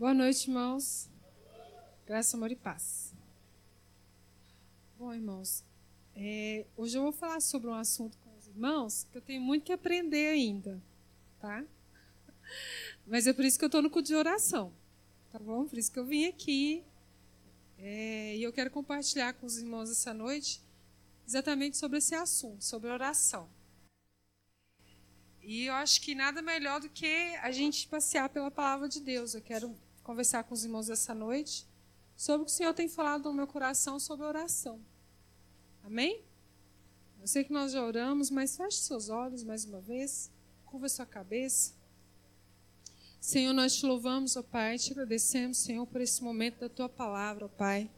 Boa noite, irmãos. Graça, amor e paz. Bom, irmãos, é, hoje eu vou falar sobre um assunto com os irmãos que eu tenho muito que aprender ainda, tá? Mas é por isso que eu estou no culto de oração, tá bom? Por isso que eu vim aqui é, e eu quero compartilhar com os irmãos essa noite exatamente sobre esse assunto, sobre oração. E eu acho que nada melhor do que a gente passear pela palavra de Deus. Eu quero conversar com os irmãos essa noite sobre o que o Senhor tem falado no meu coração sobre oração. Amém? Eu sei que nós já oramos, mas feche seus olhos mais uma vez, curva sua cabeça. Senhor, nós te louvamos, ó Pai, te agradecemos, Senhor, por esse momento da tua palavra, ó Pai.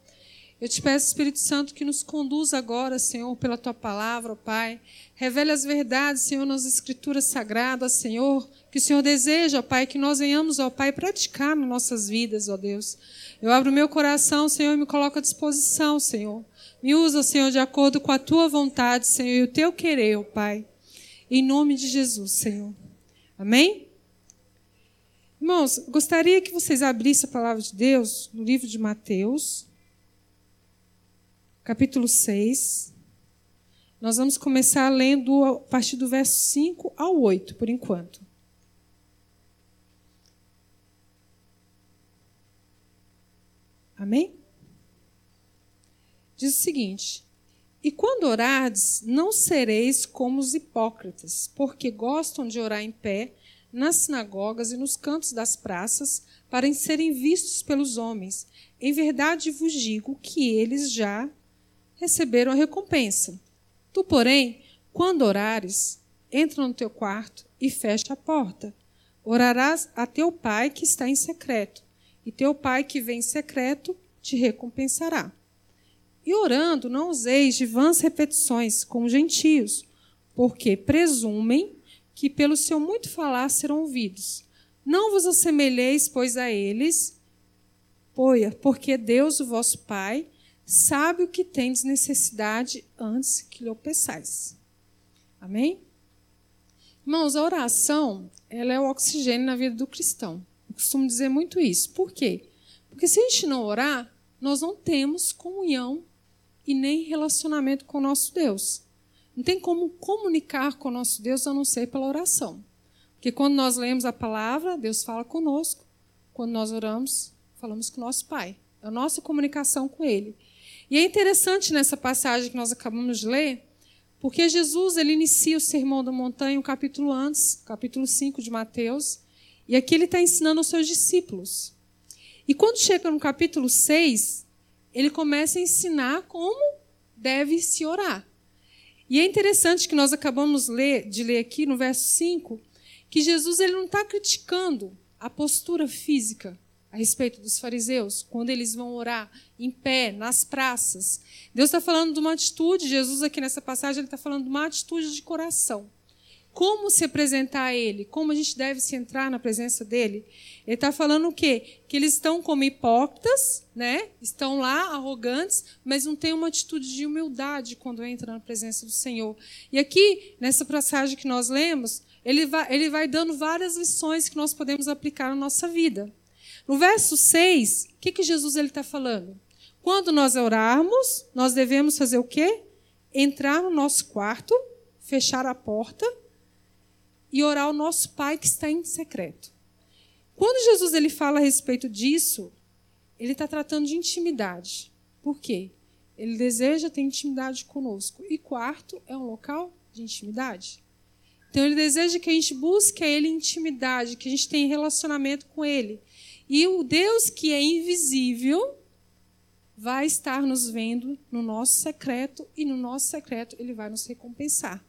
Eu te peço, Espírito Santo, que nos conduza agora, Senhor, pela tua palavra, ó Pai. Revele as verdades, Senhor, nas escrituras sagradas, Senhor, que o Senhor deseja, ó Pai, que nós venhamos, ó Pai, praticar nas nossas vidas, ó Deus. Eu abro meu coração, Senhor, e me coloco à disposição, Senhor. Me usa, Senhor, de acordo com a tua vontade, Senhor, e o teu querer, ó Pai. Em nome de Jesus, Senhor. Amém? Irmãos, gostaria que vocês abrissem a palavra de Deus no livro de Mateus capítulo 6. Nós vamos começar lendo a partir do verso 5 ao 8, por enquanto. Amém? Diz o seguinte: E quando orardes, não sereis como os hipócritas, porque gostam de orar em pé nas sinagogas e nos cantos das praças, para serem vistos pelos homens. Em verdade vos digo que eles já receberam a recompensa. Tu, porém, quando orares, entra no teu quarto e fecha a porta. Orarás a teu pai que está em secreto, e teu pai que vem em secreto te recompensará. E orando, não useis de vãs repetições, como gentios, porque presumem que pelo seu muito falar serão ouvidos. Não vos assemelheis, pois, a eles, porque Deus, o vosso Pai, sabe o que tendes necessidade antes que lhe peçais. Amém? Irmãos, a oração ela é o oxigênio na vida do cristão. Eu costumo dizer muito isso. Por quê? Porque se a gente não orar, nós não temos comunhão e nem relacionamento com o nosso Deus. Não tem como comunicar com o nosso Deus a não ser pela oração. Porque quando nós lemos a palavra, Deus fala conosco. Quando nós oramos, falamos com o nosso Pai. É a nossa comunicação com Ele. E é interessante nessa passagem que nós acabamos de ler, porque Jesus ele inicia o Sermão da Montanha um capítulo antes, capítulo 5 de Mateus, e aqui ele está ensinando aos seus discípulos. E quando chega no capítulo 6, ele começa a ensinar como deve se orar. E é interessante que nós acabamos de ler aqui no verso 5, que Jesus ele não está criticando a postura física a respeito dos fariseus, quando eles vão orar em pé, nas praças. Deus está falando de uma atitude, Jesus aqui nessa passagem, ele está falando de uma atitude de coração. Como se apresentar a Ele, como a gente deve se entrar na presença dEle. Ele está falando o quê? Que eles estão como hipócritas, né? estão lá arrogantes, mas não têm uma atitude de humildade quando entram na presença do Senhor. E aqui, nessa passagem que nós lemos, ele vai, ele vai dando várias lições que nós podemos aplicar na nossa vida. No verso 6, o que, que Jesus está falando? Quando nós orarmos, nós devemos fazer o quê? Entrar no nosso quarto, fechar a porta e orar ao nosso Pai que está em secreto. Quando Jesus ele fala a respeito disso, ele está tratando de intimidade. Por quê? Ele deseja ter intimidade conosco. E quarto é um local de intimidade. Então ele deseja que a gente busque a ele intimidade, que a gente tenha relacionamento com ele. E o Deus que é invisível vai estar nos vendo no nosso secreto e no nosso secreto ele vai nos recompensar.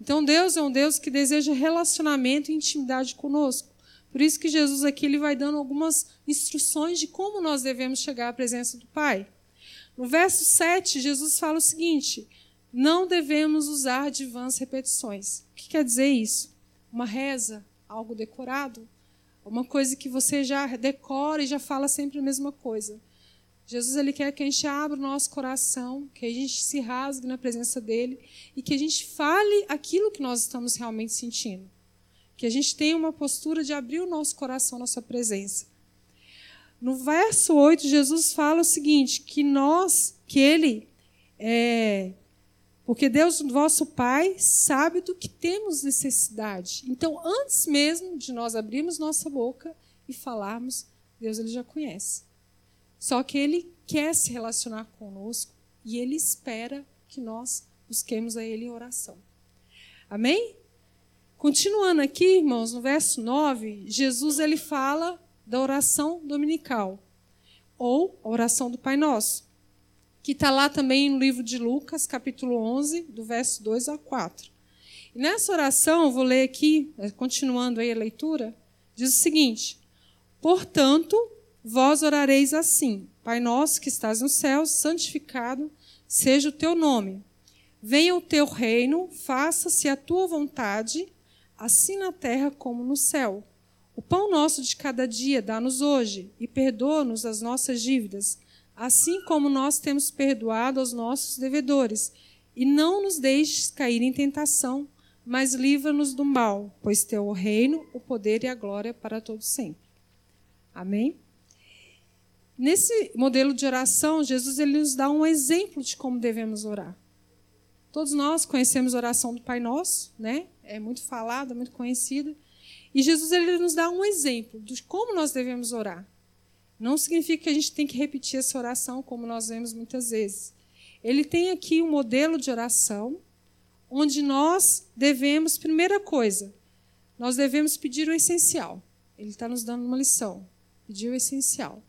Então Deus é um Deus que deseja relacionamento e intimidade conosco. Por isso que Jesus aqui ele vai dando algumas instruções de como nós devemos chegar à presença do Pai. No verso 7, Jesus fala o seguinte: não devemos usar de vãs repetições. O que quer dizer isso? Uma reza, algo decorado, uma coisa que você já decora e já fala sempre a mesma coisa. Jesus ele quer que a gente abra o nosso coração, que a gente se rasgue na presença dele e que a gente fale aquilo que nós estamos realmente sentindo. Que a gente tenha uma postura de abrir o nosso coração na sua presença. No verso 8, Jesus fala o seguinte: que nós, que ele é, porque Deus, vosso Pai, sabe do que temos necessidade. Então, antes mesmo de nós abrirmos nossa boca e falarmos, Deus ele já conhece. Só que ele quer se relacionar conosco e ele espera que nós busquemos a ele em oração. Amém? Continuando aqui, irmãos, no verso 9, Jesus ele fala da oração dominical ou a oração do Pai Nosso que está lá também no livro de Lucas, capítulo 11, do verso 2 a 4. E nessa oração, vou ler aqui, eh, continuando aí a leitura, diz o seguinte: Portanto, vós orareis assim: Pai nosso que estás no céu, santificado seja o teu nome. Venha o teu reino, faça-se a tua vontade, assim na terra como no céu. O pão nosso de cada dia dá-nos hoje, e perdoa-nos as nossas dívidas, assim como nós temos perdoado aos nossos devedores. E não nos deixes cair em tentação, mas livra-nos do mal, pois teu o reino, o poder e a glória para todos sempre. Amém? Nesse modelo de oração, Jesus ele nos dá um exemplo de como devemos orar. Todos nós conhecemos a oração do Pai Nosso, né? É muito falada, muito conhecida. E Jesus ele nos dá um exemplo de como nós devemos orar. Não significa que a gente tem que repetir essa oração como nós vemos muitas vezes. Ele tem aqui um modelo de oração onde nós devemos, primeira coisa, nós devemos pedir o essencial. Ele está nos dando uma lição. Pedir o essencial.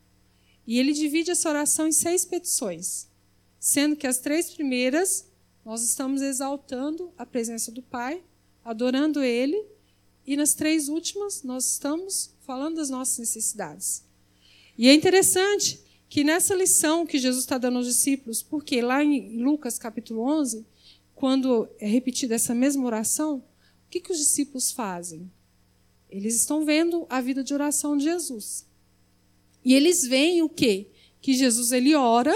E ele divide essa oração em seis petições, sendo que as três primeiras nós estamos exaltando a presença do Pai, adorando Ele, e nas três últimas nós estamos falando das nossas necessidades. E é interessante que nessa lição que Jesus está dando aos discípulos, porque lá em Lucas capítulo 11, quando é repetida essa mesma oração, o que, que os discípulos fazem? Eles estão vendo a vida de oração de Jesus. E eles veem o quê? Que Jesus ele ora,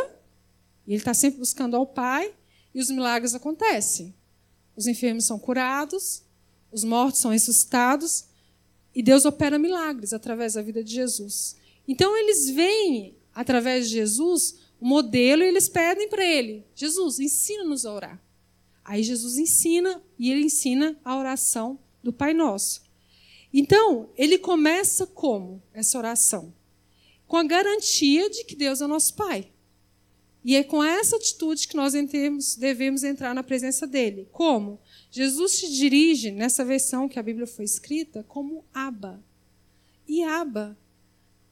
ele está sempre buscando ao Pai, e os milagres acontecem. Os enfermos são curados, os mortos são ressuscitados, e Deus opera milagres através da vida de Jesus. Então eles veem, através de Jesus, o modelo e eles pedem para ele: Jesus, ensina-nos a orar. Aí Jesus ensina e ele ensina a oração do Pai Nosso. Então, ele começa como essa oração? Com a garantia de que Deus é nosso Pai. E é com essa atitude que nós devemos entrar na presença dele. Como? Jesus se dirige, nessa versão que a Bíblia foi escrita, como Abba. E Abba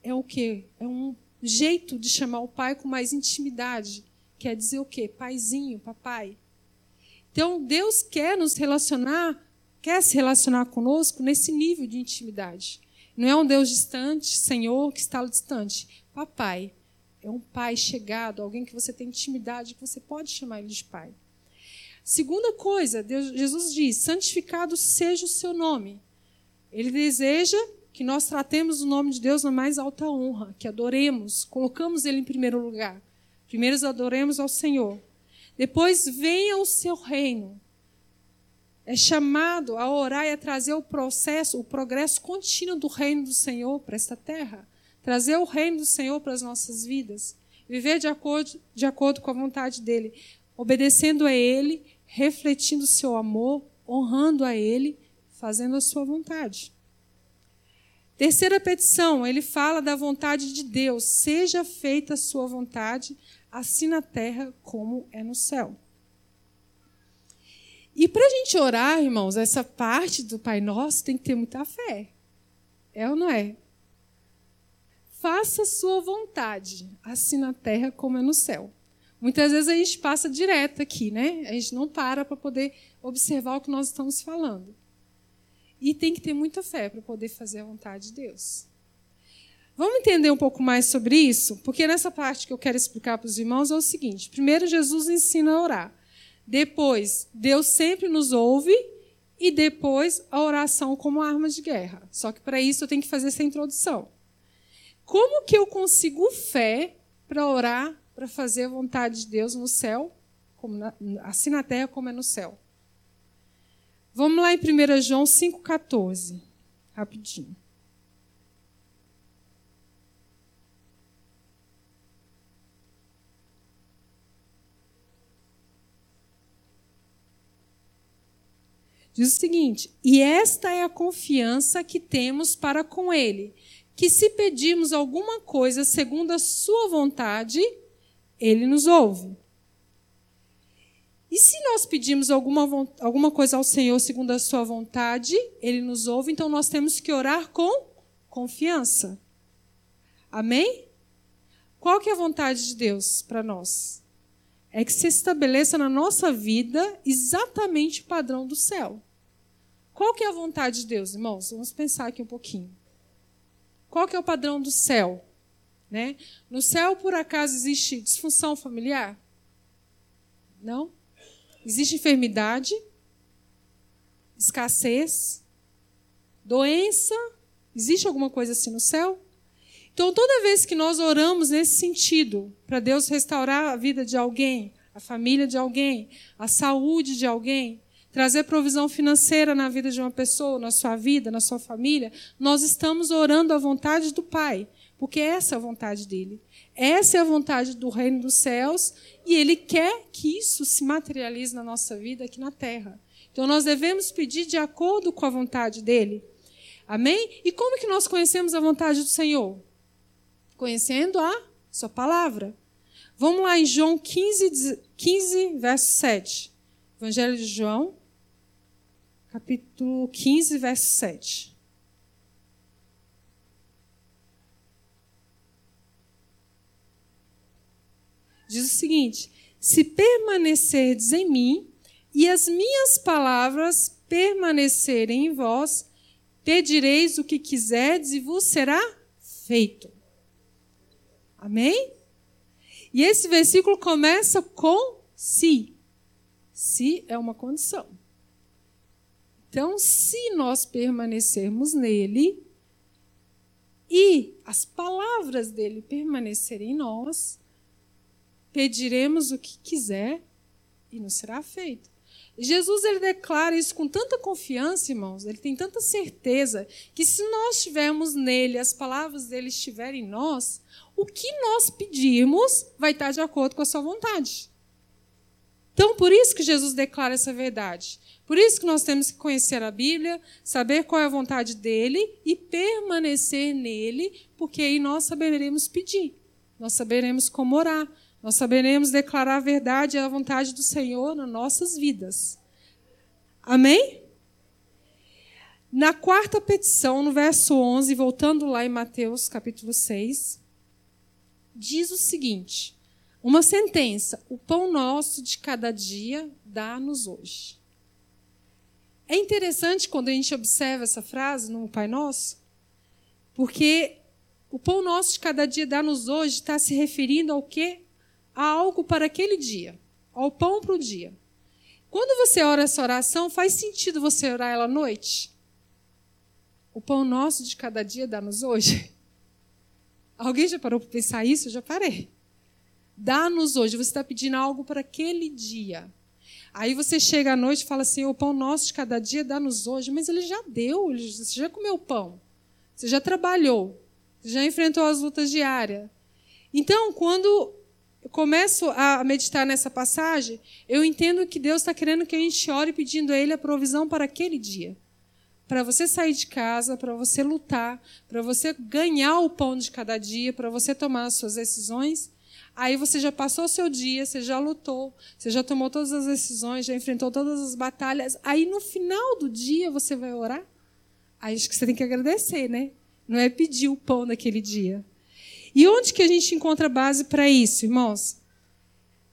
é o quê? É um jeito de chamar o pai com mais intimidade. Quer dizer o quê? Paizinho, papai. Então, Deus quer nos relacionar, quer se relacionar conosco nesse nível de intimidade. Não é um Deus distante, Senhor, que está distante. Papai. É um pai chegado, alguém que você tem intimidade, que você pode chamar ele de pai. Segunda coisa, Deus, Jesus diz: santificado seja o seu nome. Ele deseja que nós tratemos o nome de Deus na mais alta honra, que adoremos, colocamos Ele em primeiro lugar. Primeiro adoremos ao Senhor. Depois venha o seu reino. É chamado a orar e a trazer o processo, o progresso contínuo do reino do Senhor para esta terra. Trazer o reino do Senhor para as nossas vidas. Viver de acordo, de acordo com a vontade dEle. Obedecendo a Ele, refletindo o seu amor, honrando a Ele, fazendo a sua vontade. Terceira petição, ele fala da vontade de Deus. Seja feita a sua vontade, assim na terra como é no céu. E para a gente orar, irmãos, essa parte do Pai Nosso tem que ter muita fé. É ou não é? Faça a sua vontade, assim na terra como é no céu. Muitas vezes a gente passa direto aqui, né? A gente não para para poder observar o que nós estamos falando. E tem que ter muita fé para poder fazer a vontade de Deus. Vamos entender um pouco mais sobre isso? Porque nessa parte que eu quero explicar para os irmãos é o seguinte: primeiro, Jesus ensina a orar. Depois, Deus sempre nos ouve. E depois, a oração como arma de guerra. Só que para isso eu tenho que fazer essa introdução. Como que eu consigo fé para orar, para fazer a vontade de Deus no céu, na, assim na terra como é no céu? Vamos lá em 1 João 5,14. Rapidinho. Diz o seguinte: E esta é a confiança que temos para com Ele, que se pedirmos alguma coisa segundo a Sua vontade, Ele nos ouve. E se nós pedimos alguma, alguma coisa ao Senhor segundo a Sua vontade, Ele nos ouve, então nós temos que orar com confiança. Amém? Qual que é a vontade de Deus para nós? É que se estabeleça na nossa vida exatamente o padrão do céu. Qual que é a vontade de Deus, irmãos? Vamos pensar aqui um pouquinho. Qual que é o padrão do céu? Né? No céu, por acaso, existe disfunção familiar? Não? Existe enfermidade, escassez, doença? Existe alguma coisa assim no céu? Então, toda vez que nós oramos nesse sentido, para Deus restaurar a vida de alguém, a família de alguém, a saúde de alguém, trazer provisão financeira na vida de uma pessoa, na sua vida, na sua família, nós estamos orando a vontade do Pai, porque essa é a vontade dele. Essa é a vontade do reino dos céus e ele quer que isso se materialize na nossa vida aqui na terra. Então nós devemos pedir de acordo com a vontade dele. Amém? E como que nós conhecemos a vontade do Senhor? Conhecendo a sua palavra. Vamos lá em João 15, 15 verso 7. Evangelho de João, capítulo 15, verso 7. Diz o seguinte: Se permanecerdes em mim e as minhas palavras permanecerem em vós, pedireis o que quiserdes e vos será feito. Amém? E esse versículo começa com se. Se é uma condição. Então, se nós permanecermos nele e as palavras dele permanecerem em nós, pediremos o que quiser e nos será feito. Jesus ele declara isso com tanta confiança, irmãos, ele tem tanta certeza que se nós estivermos nele, as palavras dele estiverem em nós, o que nós pedirmos vai estar de acordo com a sua vontade. Então, por isso que Jesus declara essa verdade. Por isso que nós temos que conhecer a Bíblia, saber qual é a vontade dele e permanecer nele, porque aí nós saberemos pedir, nós saberemos como orar, nós saberemos declarar a verdade e a vontade do Senhor nas nossas vidas. Amém? Na quarta petição, no verso 11, voltando lá em Mateus capítulo 6, diz o seguinte: uma sentença: o pão nosso de cada dia dá-nos hoje. É interessante quando a gente observa essa frase no Pai Nosso, porque o pão nosso de cada dia dá-nos hoje está se referindo ao quê? Algo para aquele dia, ao pão para o dia. Quando você ora essa oração, faz sentido você orar ela à noite? O pão nosso de cada dia dá-nos hoje? Alguém já parou para pensar isso? Eu já parei. Dá-nos hoje. Você está pedindo algo para aquele dia. Aí você chega à noite e fala assim: o pão nosso de cada dia dá-nos hoje. Mas ele já deu, você já comeu pão. Você já trabalhou. Você já enfrentou as lutas diárias. Então, quando começo a meditar nessa passagem, eu entendo que Deus está querendo que a gente ore pedindo a Ele a provisão para aquele dia. Para você sair de casa, para você lutar, para você ganhar o pão de cada dia, para você tomar as suas decisões. Aí você já passou o seu dia, você já lutou, você já tomou todas as decisões, já enfrentou todas as batalhas. Aí no final do dia você vai orar? Aí acho que você tem que agradecer, né? Não é pedir o pão naquele dia. E onde que a gente encontra base para isso, irmãos?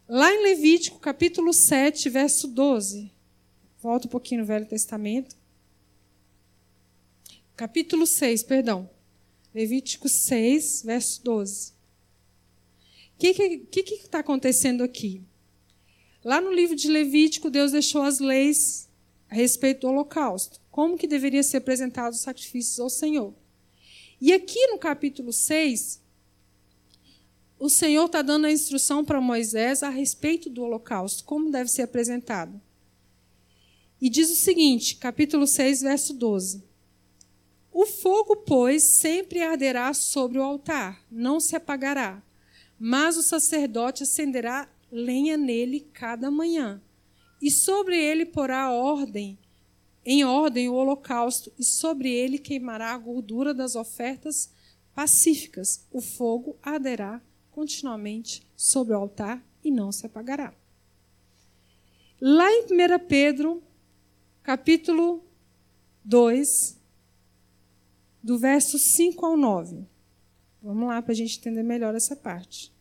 Lá em Levítico, capítulo 7, verso 12. Volta um pouquinho no Velho Testamento. Capítulo 6, perdão. Levítico 6, verso 12. O que está acontecendo aqui? Lá no livro de Levítico, Deus deixou as leis a respeito do holocausto. Como que deveria ser apresentado os sacrifícios ao Senhor. E aqui no capítulo 6, o Senhor está dando a instrução para Moisés a respeito do holocausto, como deve ser apresentado. E diz o seguinte, capítulo 6, verso 12. O fogo, pois, sempre arderá sobre o altar, não se apagará mas o sacerdote acenderá lenha nele cada manhã, e sobre ele porá ordem em ordem o holocausto, e sobre ele queimará a gordura das ofertas pacíficas. O fogo arderá continuamente sobre o altar e não se apagará. Lá em 1 Pedro, capítulo 2, do verso 5 ao 9. Vamos lá para a gente entender melhor essa parte.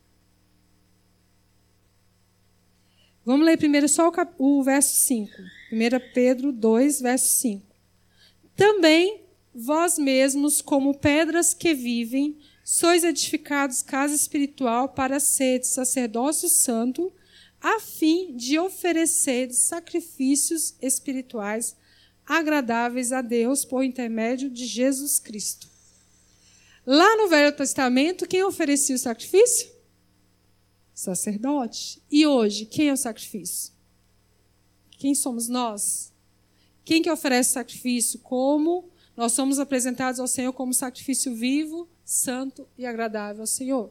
Vamos ler primeiro só o, cap... o verso 5. 1 Pedro 2, verso 5. Também vós mesmos, como pedras que vivem, sois edificados casa espiritual para ser sacerdócio santo, a fim de oferecer sacrifícios espirituais agradáveis a Deus por intermédio de Jesus Cristo. Lá no Velho Testamento, quem oferecia o sacrifício? Sacerdote. E hoje, quem é o sacrifício? Quem somos nós? Quem que oferece sacrifício? Como nós somos apresentados ao Senhor como sacrifício vivo, santo e agradável ao Senhor.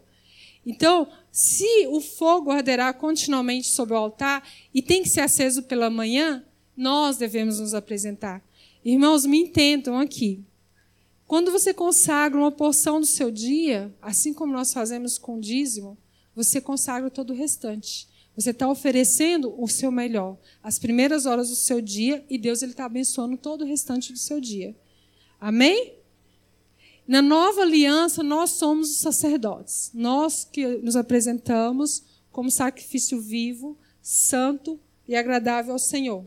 Então, se o fogo arderá continuamente sobre o altar e tem que ser aceso pela manhã, nós devemos nos apresentar. Irmãos, me entendam aqui. Quando você consagra uma porção do seu dia, assim como nós fazemos com o dízimo, você consagra todo o restante. Você está oferecendo o seu melhor, as primeiras horas do seu dia, e Deus está abençoando todo o restante do seu dia. Amém? Na nova aliança, nós somos os sacerdotes. Nós que nos apresentamos como sacrifício vivo, santo e agradável ao Senhor.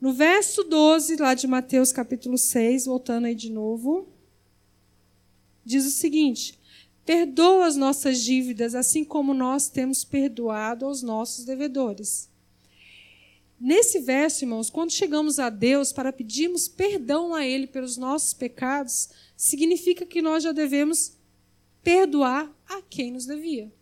No verso 12, lá de Mateus capítulo 6, voltando aí de novo, diz o seguinte: Perdoa as nossas dívidas, assim como nós temos perdoado aos nossos devedores. Nesse verso, irmãos, quando chegamos a Deus para pedirmos perdão a Ele pelos nossos pecados, significa que nós já devemos perdoar a quem nos devia.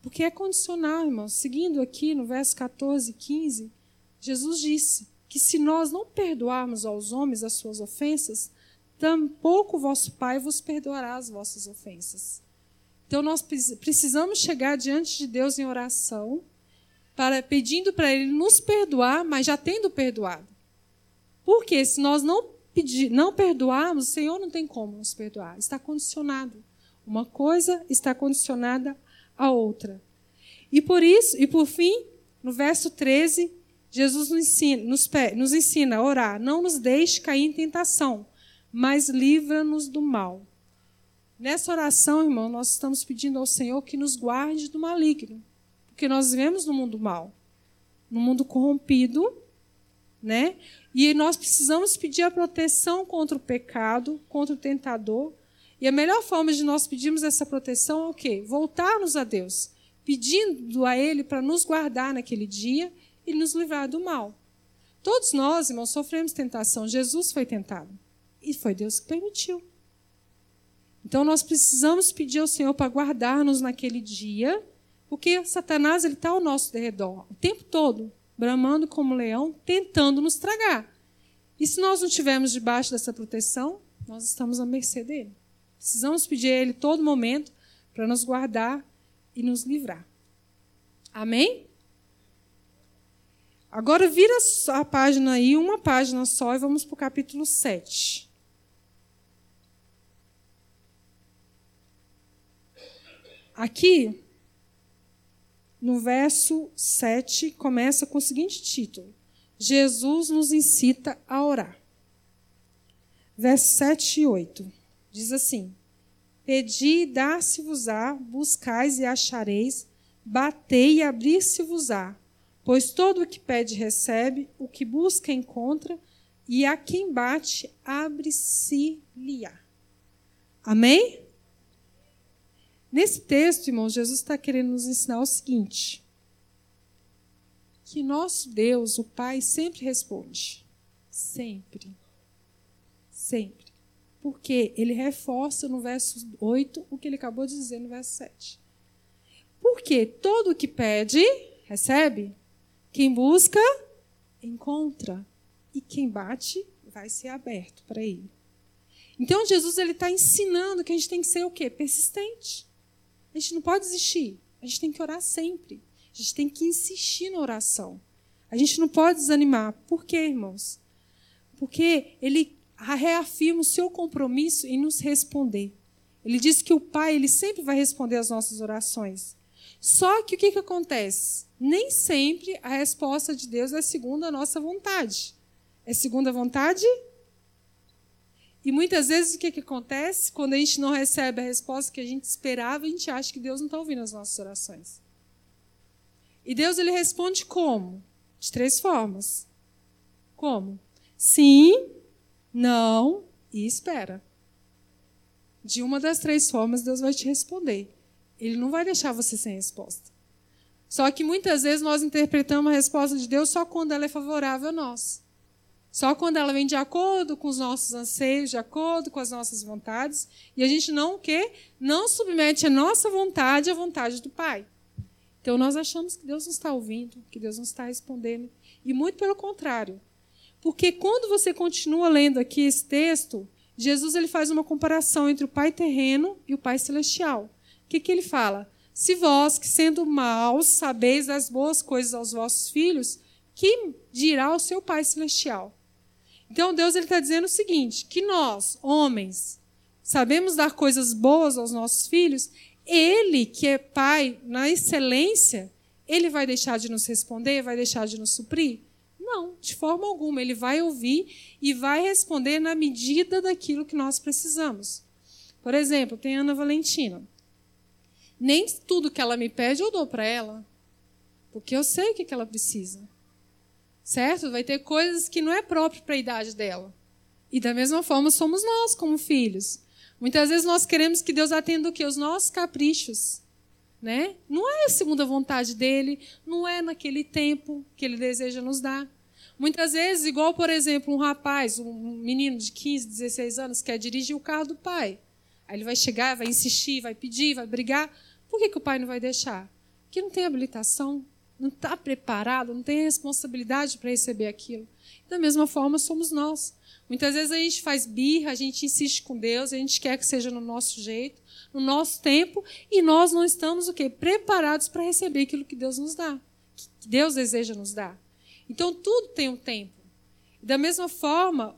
Porque é condicional, irmãos. Seguindo aqui no verso 14 e 15, Jesus disse que se nós não perdoarmos aos homens as suas ofensas, tampouco vosso Pai vos perdoará as vossas ofensas. Então nós precisamos chegar diante de Deus em oração, para pedindo para Ele nos perdoar, mas já tendo perdoado. Porque se nós não pedir, não perdoarmos, o Senhor não tem como nos perdoar. Está condicionado. Uma coisa está condicionada à outra. E por isso, e por fim, no verso 13, Jesus nos ensina, nos, nos ensina a orar: não nos deixe cair em tentação, mas livra-nos do mal. Nessa oração, irmão, nós estamos pedindo ao Senhor que nos guarde do maligno, porque nós vivemos no mundo mal, no mundo corrompido, né? E nós precisamos pedir a proteção contra o pecado, contra o tentador. E a melhor forma de nós pedirmos essa proteção é o quê? Voltarmos a Deus, pedindo a Ele para nos guardar naquele dia e nos livrar do mal. Todos nós, irmãos, sofremos tentação. Jesus foi tentado. E foi Deus que permitiu. Então nós precisamos pedir ao Senhor para guardar-nos naquele dia, porque Satanás está ao nosso redor o tempo todo, bramando como leão, tentando nos tragar. E se nós não estivermos debaixo dessa proteção, nós estamos à mercê dele. Precisamos pedir a ele todo momento para nos guardar e nos livrar. Amém? Agora vira a página aí, uma página só, e vamos para o capítulo 7. Aqui, no verso 7, começa com o seguinte título: Jesus nos incita a orar. Verso 7 e 8 diz assim: Pedi e dar-se-vos-á, buscais e achareis, batei e abrir-se-vos-á. Pois todo o que pede recebe, o que busca encontra, e a quem bate abre-se-lhe-á. Amém? Nesse texto, irmãos, Jesus está querendo nos ensinar o seguinte: que nosso Deus, o Pai, sempre responde. Sempre. Sempre. Porque ele reforça no verso 8 o que ele acabou de dizer no verso 7. Porque todo o que pede, recebe. Quem busca, encontra. E quem bate, vai ser aberto para ele. Então Jesus está ensinando que a gente tem que ser o quê? Persistente. A gente não pode desistir. A gente tem que orar sempre. A gente tem que insistir na oração. A gente não pode desanimar. Por quê, irmãos? Porque ele reafirma o seu compromisso em nos responder. Ele diz que o Pai ele sempre vai responder às nossas orações. Só que o que, que acontece? Nem sempre a resposta de Deus é segundo a nossa vontade. É segundo a vontade? E muitas vezes o que, que acontece? Quando a gente não recebe a resposta que a gente esperava, a gente acha que Deus não está ouvindo as nossas orações. E Deus ele responde como? De três formas. Como? Sim, não e espera. De uma das três formas, Deus vai te responder. Ele não vai deixar você sem resposta. Só que muitas vezes nós interpretamos a resposta de Deus só quando ela é favorável a nós. Só quando ela vem de acordo com os nossos anseios, de acordo com as nossas vontades, e a gente não quer, não submete a nossa vontade à vontade do Pai. Então nós achamos que Deus não está ouvindo, que Deus não está respondendo, e muito pelo contrário. Porque quando você continua lendo aqui esse texto, Jesus ele faz uma comparação entre o Pai terreno e o Pai celestial. O que, que ele fala? Se vós, que sendo maus, sabeis as boas coisas aos vossos filhos, que dirá o seu Pai celestial? Então Deus ele está dizendo o seguinte: que nós, homens, sabemos dar coisas boas aos nossos filhos, Ele, que é Pai na excelência, Ele vai deixar de nos responder, vai deixar de nos suprir? Não, de forma alguma. Ele vai ouvir e vai responder na medida daquilo que nós precisamos. Por exemplo, tem Ana Valentina. Nem tudo que ela me pede eu dou para ela, porque eu sei o que ela precisa. Certo? Vai ter coisas que não é próprio para a idade dela. E da mesma forma somos nós como filhos. Muitas vezes nós queremos que Deus atenda o quê? Os nossos caprichos. Né? Não é a segunda vontade dele, não é naquele tempo que ele deseja nos dar. Muitas vezes, igual, por exemplo, um rapaz, um menino de 15, 16 anos, quer dirigir o carro do pai. Aí ele vai chegar, vai insistir, vai pedir, vai brigar. Por que, que o pai não vai deixar? Porque não tem habilitação, não está preparado, não tem responsabilidade para receber aquilo. Da mesma forma, somos nós. Muitas vezes a gente faz birra, a gente insiste com Deus, a gente quer que seja no nosso jeito, no nosso tempo, e nós não estamos o quê? Preparados para receber aquilo que Deus nos dá, que Deus deseja nos dar. Então, tudo tem um tempo. Da mesma forma,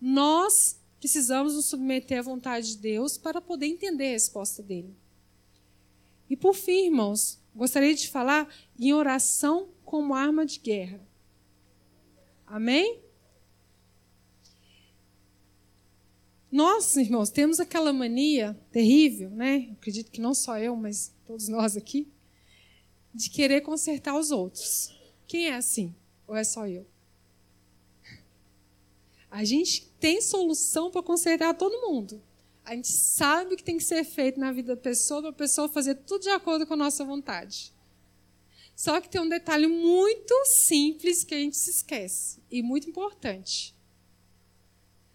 nós precisamos nos submeter à vontade de Deus para poder entender a resposta dele. E por fim, irmãos, gostaria de falar em oração como arma de guerra. Amém? Nós, irmãos, temos aquela mania terrível, né? Acredito que não só eu, mas todos nós aqui, de querer consertar os outros. Quem é assim? Ou é só eu? A gente tem solução para consertar todo mundo. A gente sabe o que tem que ser feito na vida da pessoa para a pessoa fazer tudo de acordo com a nossa vontade. Só que tem um detalhe muito simples que a gente se esquece e muito importante.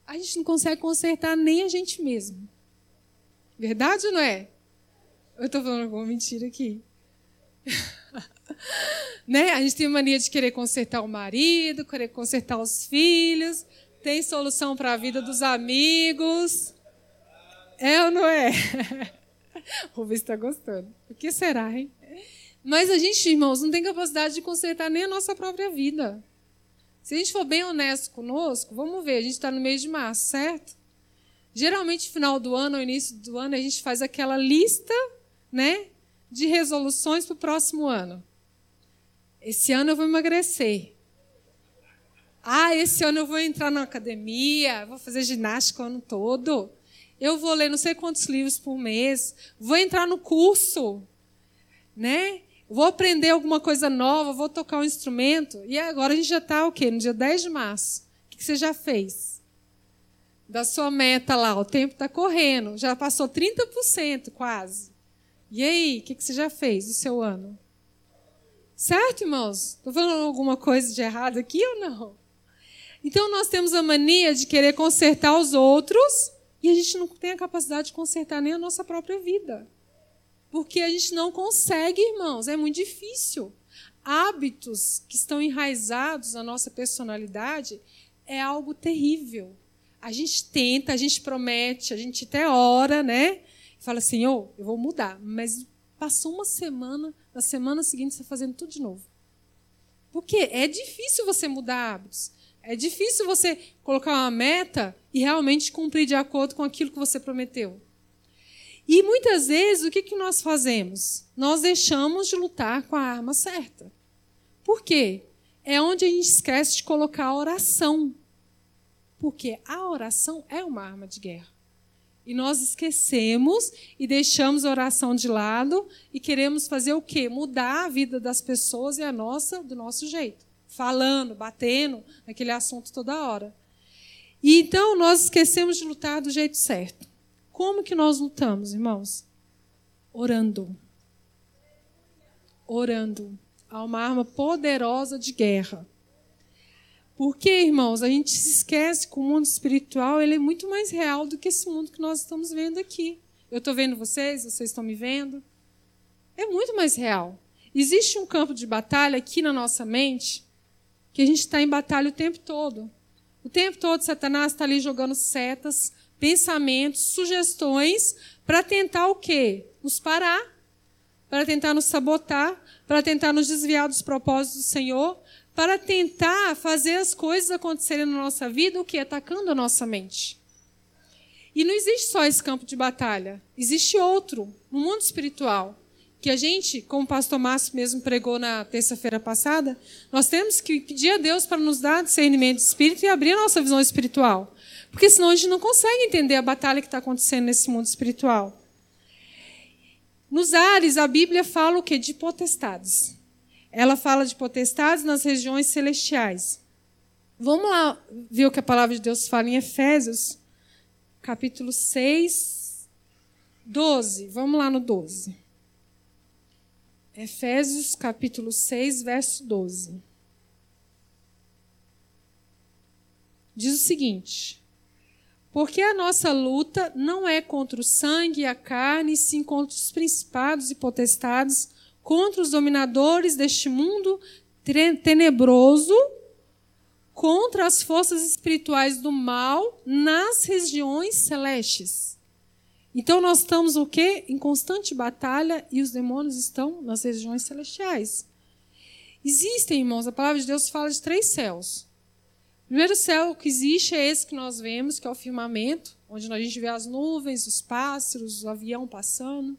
A gente não consegue consertar nem a gente mesmo. Verdade ou não é? Eu estou falando alguma mentira aqui. né? A gente tem mania de querer consertar o marido, querer consertar os filhos, tem solução para a vida dos amigos. É ou não é? Vou ver se está gostando. O que será, hein? Mas a gente, irmãos, não tem capacidade de consertar nem a nossa própria vida. Se a gente for bem honesto conosco, vamos ver, a gente está no mês de março, certo? Geralmente, final do ano, ou início do ano, a gente faz aquela lista né, de resoluções para o próximo ano. Esse ano eu vou emagrecer. Ah, esse ano eu vou entrar na academia, vou fazer ginástica o ano todo. Eu vou ler não sei quantos livros por mês, vou entrar no curso, né? Vou aprender alguma coisa nova, vou tocar um instrumento. E agora a gente já está o quê? No dia 10 de março. O que você já fez? Da sua meta lá, o tempo está correndo, já passou 30% quase. E aí, o que você já fez do seu ano? Certo, irmãos? Estou falando alguma coisa de errado aqui ou não? Então nós temos a mania de querer consertar os outros e a gente não tem a capacidade de consertar nem a nossa própria vida. Porque a gente não consegue, irmãos, é muito difícil. Hábitos que estão enraizados na nossa personalidade é algo terrível. A gente tenta, a gente promete, a gente até ora, né? Fala assim, oh, eu vou mudar. Mas passou uma semana, na semana seguinte você está fazendo tudo de novo. Porque é difícil você mudar hábitos. É difícil você colocar uma meta e realmente cumprir de acordo com aquilo que você prometeu. E muitas vezes, o que, que nós fazemos? Nós deixamos de lutar com a arma certa. Por quê? É onde a gente esquece de colocar a oração. Porque a oração é uma arma de guerra. E nós esquecemos e deixamos a oração de lado e queremos fazer o quê? Mudar a vida das pessoas e a nossa do nosso jeito. Falando, batendo naquele assunto toda hora. E então nós esquecemos de lutar do jeito certo. Como que nós lutamos, irmãos? Orando. Orando. Há uma arma poderosa de guerra. Porque, irmãos, a gente se esquece que o mundo espiritual ele é muito mais real do que esse mundo que nós estamos vendo aqui. Eu estou vendo vocês, vocês estão me vendo. É muito mais real. Existe um campo de batalha aqui na nossa mente que a gente está em batalha o tempo todo. O tempo todo, Satanás está ali jogando setas, pensamentos, sugestões para tentar o quê? Nos parar, para tentar nos sabotar, para tentar nos desviar dos propósitos do Senhor, para tentar fazer as coisas acontecerem na nossa vida, o que? Atacando a nossa mente. E não existe só esse campo de batalha, existe outro, no mundo espiritual. Que a gente, como o pastor Márcio mesmo pregou na terça-feira passada, nós temos que pedir a Deus para nos dar discernimento de espírito e abrir a nossa visão espiritual. Porque senão a gente não consegue entender a batalha que está acontecendo nesse mundo espiritual. Nos ares, a Bíblia fala o que? De potestades ela fala de potestades nas regiões celestiais. Vamos lá ver o que a palavra de Deus fala em Efésios, capítulo 6, 12. Vamos lá no 12. Efésios, capítulo 6, verso 12. Diz o seguinte: Porque a nossa luta não é contra o sangue e a carne, sim contra os principados e potestades contra os dominadores deste mundo tenebroso, contra as forças espirituais do mal nas regiões celestes. Então nós estamos o quê? Em constante batalha e os demônios estão nas regiões celestiais. Existem, irmãos, a palavra de Deus fala de três céus. O primeiro céu que existe é esse que nós vemos, que é o firmamento, onde a gente vê as nuvens, os pássaros, o avião passando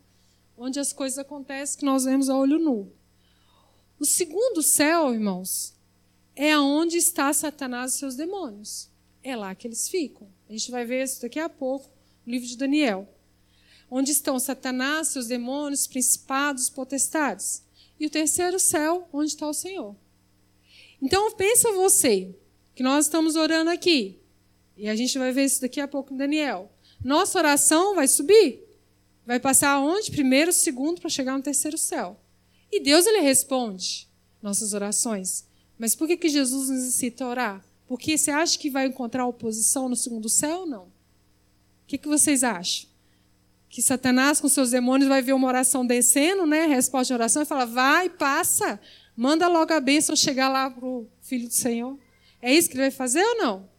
onde as coisas acontecem que nós vemos a olho nu. O segundo céu, irmãos, é onde está Satanás e seus demônios. É lá que eles ficam. A gente vai ver isso daqui a pouco no livro de Daniel. Onde estão Satanás, seus demônios, principados, potestades. E o terceiro céu, onde está o Senhor. Então, pensa você, que nós estamos orando aqui. E a gente vai ver isso daqui a pouco em Daniel. Nossa oração vai subir. Vai passar aonde? Primeiro, segundo, para chegar no terceiro céu. E Deus ele responde nossas orações. Mas por que, que Jesus nos orar? Porque você acha que vai encontrar oposição no segundo céu ou não? O que, que vocês acham? Que Satanás com seus demônios vai ver uma oração descendo, né? Resposta de oração e fala: vai, passa, manda logo a bênção chegar lá para o Filho do Senhor. É isso que ele vai fazer ou não?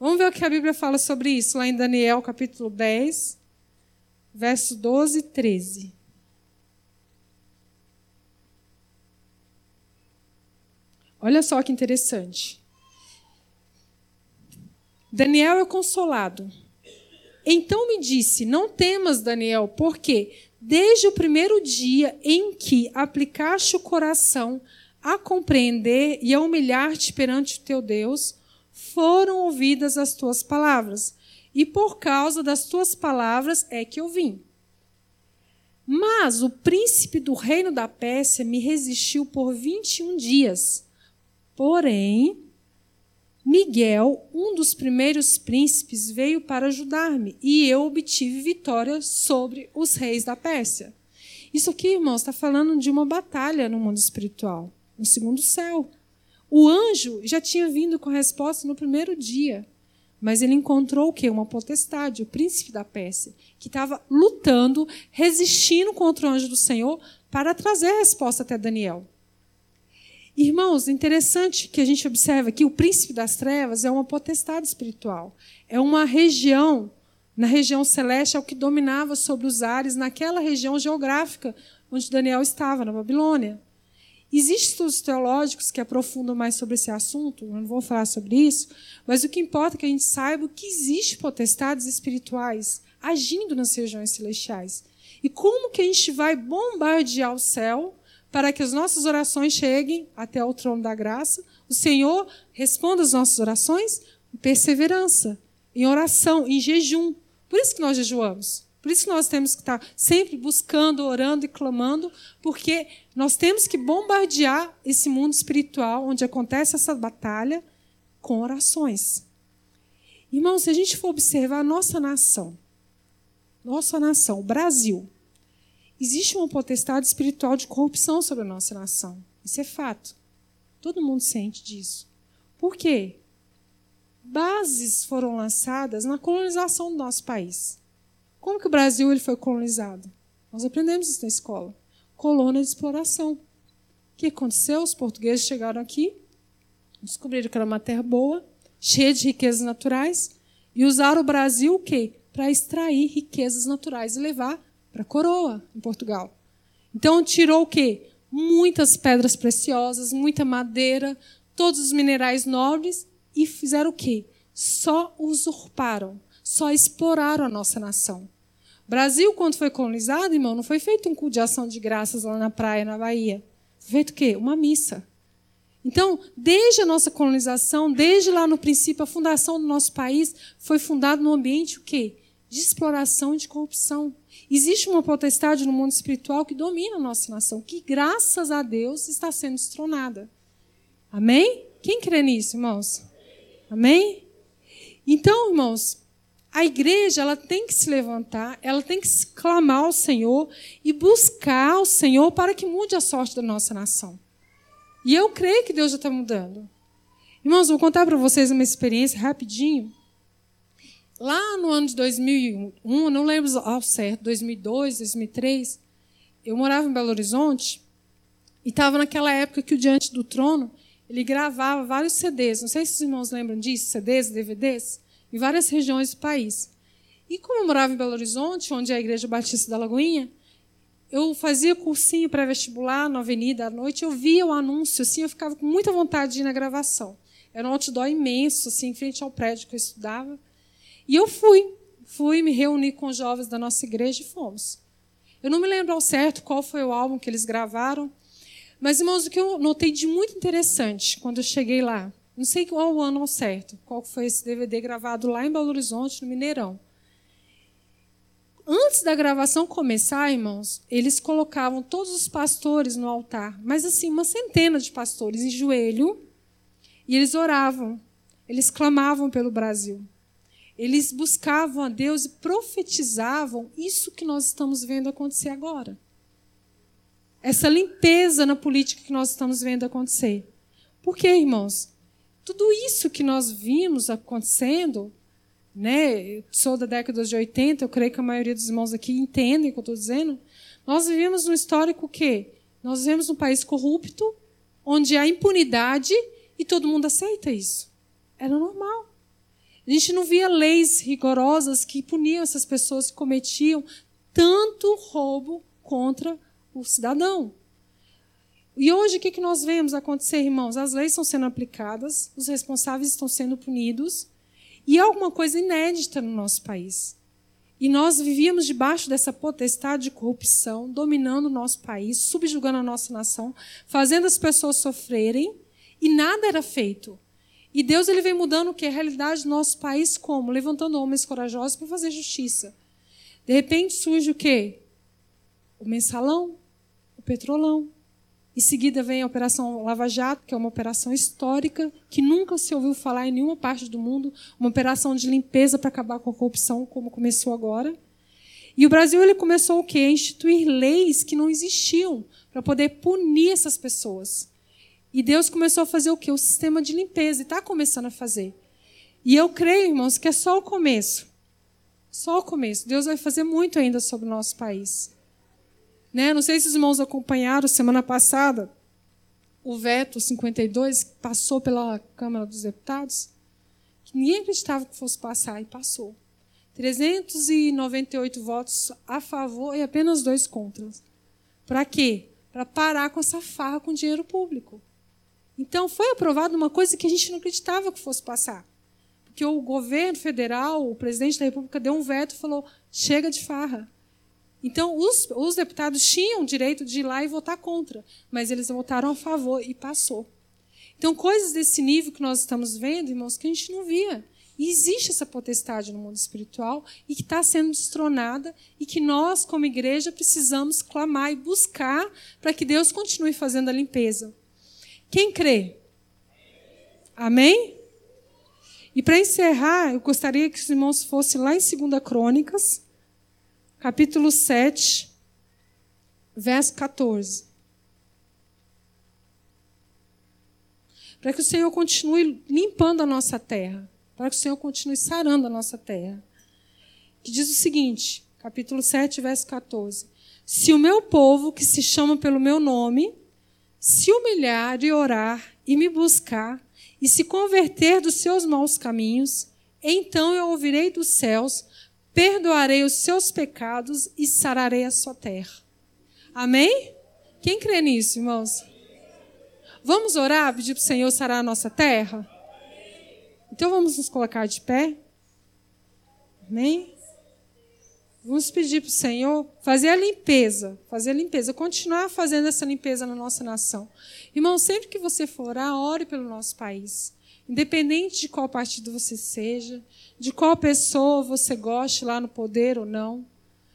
Vamos ver o que a Bíblia fala sobre isso, lá em Daniel capítulo 10 verso 12 e 13. Olha só que interessante. Daniel é consolado. Então me disse: Não temas, Daniel, porque desde o primeiro dia em que aplicaste o coração a compreender e a humilhar-te perante o teu Deus, foram ouvidas as tuas palavras e por causa das tuas palavras é que eu vim. Mas o príncipe do reino da Pérsia me resistiu por 21 dias. Porém, Miguel, um dos primeiros príncipes, veio para ajudar-me e eu obtive vitória sobre os reis da Pérsia. Isso aqui, irmãos, está falando de uma batalha no mundo espiritual, no segundo céu. O anjo já tinha vindo com a resposta no primeiro dia. Mas ele encontrou o quê? Uma potestade, o príncipe da Pérsia, que estava lutando, resistindo contra o anjo do Senhor para trazer a resposta até Daniel. Irmãos, interessante que a gente observa que o príncipe das trevas é uma potestade espiritual. É uma região, na região celeste, é o que dominava sobre os ares naquela região geográfica onde Daniel estava, na Babilônia. Existem estudos teológicos que aprofundam mais sobre esse assunto, eu não vou falar sobre isso, mas o que importa é que a gente saiba que existem potestades espirituais agindo nas regiões celestiais. E como que a gente vai bombardear o céu para que as nossas orações cheguem até o trono da graça? O Senhor responda as nossas orações em perseverança, em oração, em jejum. Por isso que nós jejuamos. Por isso que nós temos que estar sempre buscando, orando e clamando, porque nós temos que bombardear esse mundo espiritual onde acontece essa batalha com orações. Irmãos, se a gente for observar a nossa nação, nossa nação, o Brasil, existe uma potestade espiritual de corrupção sobre a nossa nação. Isso é fato. Todo mundo sente disso. Por quê? Bases foram lançadas na colonização do nosso país. Como que o Brasil ele foi colonizado? Nós aprendemos isso na escola. Colônia de exploração. O que aconteceu? Os portugueses chegaram aqui, descobriram que era uma terra boa, cheia de riquezas naturais, e usaram o Brasil o quê? Para extrair riquezas naturais e levar para a coroa em Portugal. Então tirou o quê? Muitas pedras preciosas, muita madeira, todos os minerais nobres e fizeram o quê? Só usurparam só exploraram a nossa nação. O Brasil, quando foi colonizado, irmão, não foi feito um culto de ação de graças lá na praia, na Bahia. Foi feito o quê? Uma missa. Então, desde a nossa colonização, desde lá no princípio, a fundação do nosso país foi fundada num ambiente o quê? De exploração e de corrupção. Existe uma potestade no mundo espiritual que domina a nossa nação, que, graças a Deus, está sendo destronada. Amém? Quem crê nisso, irmãos? Amém? Então, irmãos, a igreja ela tem que se levantar, ela tem que clamar ao Senhor e buscar ao Senhor para que mude a sorte da nossa nação. E eu creio que Deus já está mudando. Irmãos, vou contar para vocês uma experiência rapidinho. Lá no ano de 2001, não lembro ao certo, 2002, 2003, eu morava em Belo Horizonte e estava naquela época que o Diante do Trono ele gravava vários CDs. Não sei se os irmãos lembram disso, CDs, DVDs em várias regiões do país. E como eu morava em Belo Horizonte, onde é a Igreja Batista da Lagoinha, eu fazia cursinho pré-vestibular na avenida à noite, eu via o anúncio, assim, eu ficava com muita vontade de ir na gravação. Era um outdoor imenso, assim, em frente ao prédio que eu estudava. E eu fui, fui me reunir com os jovens da nossa igreja e fomos. Eu não me lembro ao certo qual foi o álbum que eles gravaram, mas, irmãos, o que eu notei de muito interessante quando eu cheguei lá, não sei qual o ano ao certo, qual foi esse DVD gravado lá em Belo Horizonte, no Mineirão. Antes da gravação começar, irmãos, eles colocavam todos os pastores no altar, mas assim, uma centena de pastores em joelho, e eles oravam, eles clamavam pelo Brasil. Eles buscavam a Deus e profetizavam isso que nós estamos vendo acontecer agora. Essa limpeza na política que nós estamos vendo acontecer. Por quê, irmãos? Tudo isso que nós vimos acontecendo, né? Eu sou da década de 80, eu creio que a maioria dos irmãos aqui entendem o que eu estou dizendo. Nós vivemos num histórico que nós vivemos num país corrupto, onde há impunidade e todo mundo aceita isso. Era normal. A gente não via leis rigorosas que puniam essas pessoas que cometiam tanto roubo contra o cidadão. E hoje o que, nós vemos acontecer, irmãos? As leis estão sendo aplicadas, os responsáveis estão sendo punidos, e é alguma coisa inédita no nosso país. E nós vivíamos debaixo dessa potestade de corrupção, dominando o nosso país, subjugando a nossa nação, fazendo as pessoas sofrerem, e nada era feito. E Deus ele vem mudando o que? A realidade do nosso país como? Levantando homens corajosos para fazer justiça. De repente surge o quê? O mensalão, o petrolão, em seguida vem a Operação Lava Jato, que é uma operação histórica que nunca se ouviu falar em nenhuma parte do mundo, uma operação de limpeza para acabar com a corrupção, como começou agora. E o Brasil ele começou o quê? A instituir leis que não existiam para poder punir essas pessoas. E Deus começou a fazer o quê? O sistema de limpeza, e está começando a fazer. E eu creio, irmãos, que é só o começo. Só o começo. Deus vai fazer muito ainda sobre o nosso país. Né? Não sei se os irmãos acompanharam semana passada o veto 52 que passou pela Câmara dos Deputados, que ninguém acreditava que fosse passar e passou. 398 votos a favor e apenas dois contra. Para quê? para parar com essa farra com dinheiro público. Então, foi aprovada uma coisa que a gente não acreditava que fosse passar. Porque o governo federal, o presidente da República, deu um veto e falou: chega de farra. Então, os, os deputados tinham o direito de ir lá e votar contra, mas eles votaram a favor e passou. Então, coisas desse nível que nós estamos vendo, irmãos, que a gente não via. E existe essa potestade no mundo espiritual e que está sendo destronada e que nós, como igreja, precisamos clamar e buscar para que Deus continue fazendo a limpeza. Quem crê? Amém? E para encerrar, eu gostaria que os irmãos fossem lá em 2 Crônicas, capítulo 7, verso 14. Para que o Senhor continue limpando a nossa terra para que o Senhor continue sarando a nossa terra. Que diz o seguinte, capítulo 7, verso 14: Se o meu povo, que se chama pelo meu nome, se humilhar e orar e me buscar e se converter dos seus maus caminhos, então eu ouvirei dos céus, perdoarei os seus pecados e sararei a sua terra. Amém? Quem crê nisso, irmãos? Vamos orar, pedir para o Senhor sarar a nossa terra? Então vamos nos colocar de pé. Amém? Vamos pedir para o Senhor fazer a limpeza, fazer a limpeza, continuar fazendo essa limpeza na nossa nação. Irmão, sempre que você for orar, ore pelo nosso país. Independente de qual partido você seja, de qual pessoa você goste lá no poder ou não,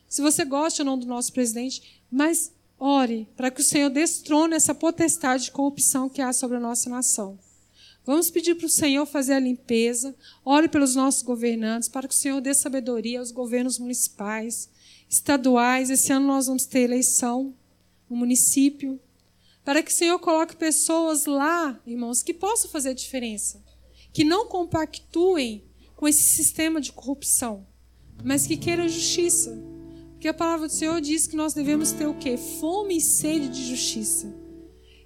se você gosta ou não do nosso presidente, mas ore para que o Senhor destrone essa potestade de corrupção que há sobre a nossa nação. Vamos pedir para o Senhor fazer a limpeza. Ore pelos nossos governantes, para que o Senhor dê sabedoria aos governos municipais, estaduais. Esse ano nós vamos ter eleição no município. Para que o Senhor coloque pessoas lá, irmãos, que possam fazer a diferença. Que não compactuem com esse sistema de corrupção, mas que queiram justiça. Porque a palavra do Senhor diz que nós devemos ter o quê? Fome e sede de justiça.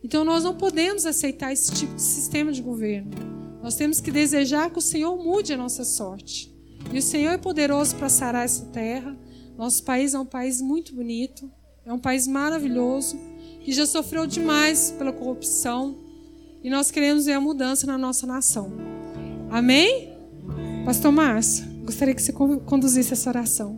Então nós não podemos aceitar esse tipo de sistema de governo. Nós temos que desejar que o Senhor mude a nossa sorte. E o Senhor é poderoso para sarar essa terra. Nosso país é um país muito bonito, é um país maravilhoso, que já sofreu demais pela corrupção. E nós queremos ver a mudança na nossa nação. Amém? Pastor Márcio, gostaria que você conduzisse essa oração.